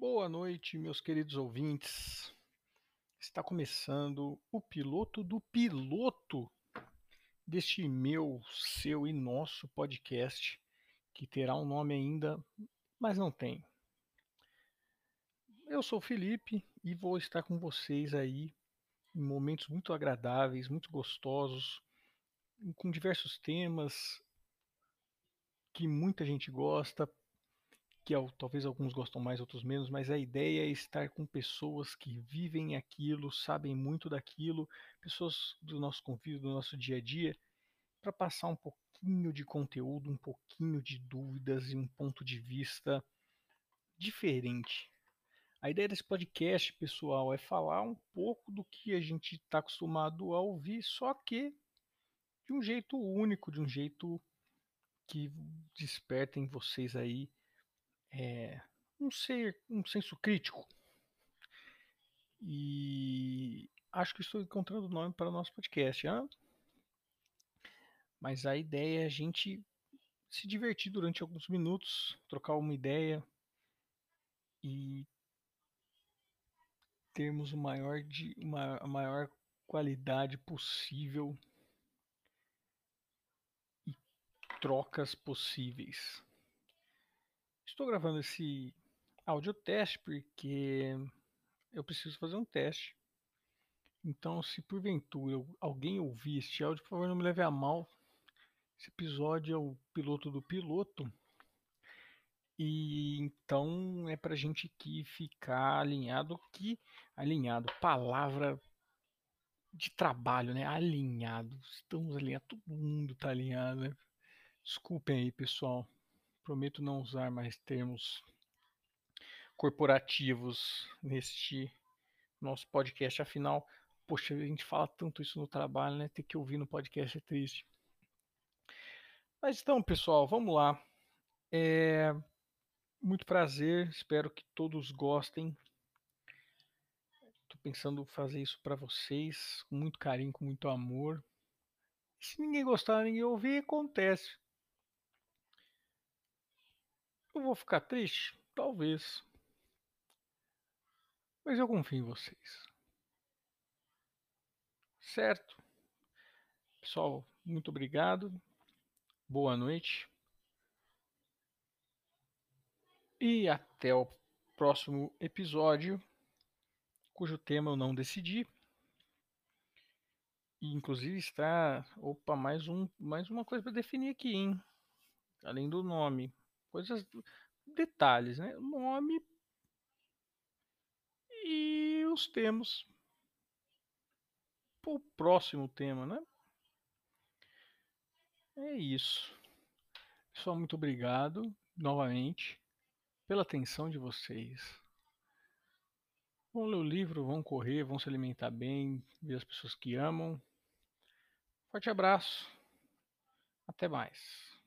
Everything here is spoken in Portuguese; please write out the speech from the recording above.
Boa noite, meus queridos ouvintes. Está começando o piloto do piloto deste meu, seu e nosso podcast, que terá um nome ainda, mas não tem. Eu sou o Felipe e vou estar com vocês aí em momentos muito agradáveis, muito gostosos, com diversos temas que muita gente gosta, que talvez alguns gostam mais, outros menos, mas a ideia é estar com pessoas que vivem aquilo, sabem muito daquilo, pessoas do nosso convívio, do nosso dia a dia, para passar um pouquinho de conteúdo, um pouquinho de dúvidas e um ponto de vista diferente. A ideia desse podcast, pessoal, é falar um pouco do que a gente está acostumado a ouvir, só que de um jeito único, de um jeito que desperta em vocês aí é, um ser, um senso crítico. E acho que estou encontrando o nome para o nosso podcast. Hein? Mas a ideia é a gente se divertir durante alguns minutos, trocar uma ideia e termos o maior de, uma, a maior qualidade possível e trocas possíveis. Estou gravando esse áudio teste porque eu preciso fazer um teste. Então, se porventura alguém ouvir este áudio, por favor, não me leve a mal. Esse episódio é o piloto do piloto. E então é pra gente aqui ficar alinhado que alinhado, palavra de trabalho, né? Alinhado. Estamos alinhados, todo mundo tá alinhado, né? Desculpem aí, pessoal. Prometo não usar mais termos corporativos neste nosso podcast. Afinal, poxa, a gente fala tanto isso no trabalho, né? Ter que ouvir no podcast é triste. Mas então, pessoal, vamos lá. É... Muito prazer, espero que todos gostem. Estou pensando em fazer isso para vocês com muito carinho, com muito amor. se ninguém gostar, ninguém ouvir, acontece. Eu vou ficar triste? Talvez. Mas eu confio em vocês. Certo? Pessoal, muito obrigado. Boa noite. E até o próximo episódio, cujo tema eu não decidi. E inclusive está, opa, mais um, mais uma coisa para definir aqui, hein? Além do nome coisas, detalhes, né? Nome e os temas. O próximo tema, né? É isso. Pessoal, muito obrigado novamente pela atenção de vocês. Vão ler o livro, vão correr, vão se alimentar bem, ver as pessoas que amam. Forte abraço. Até mais.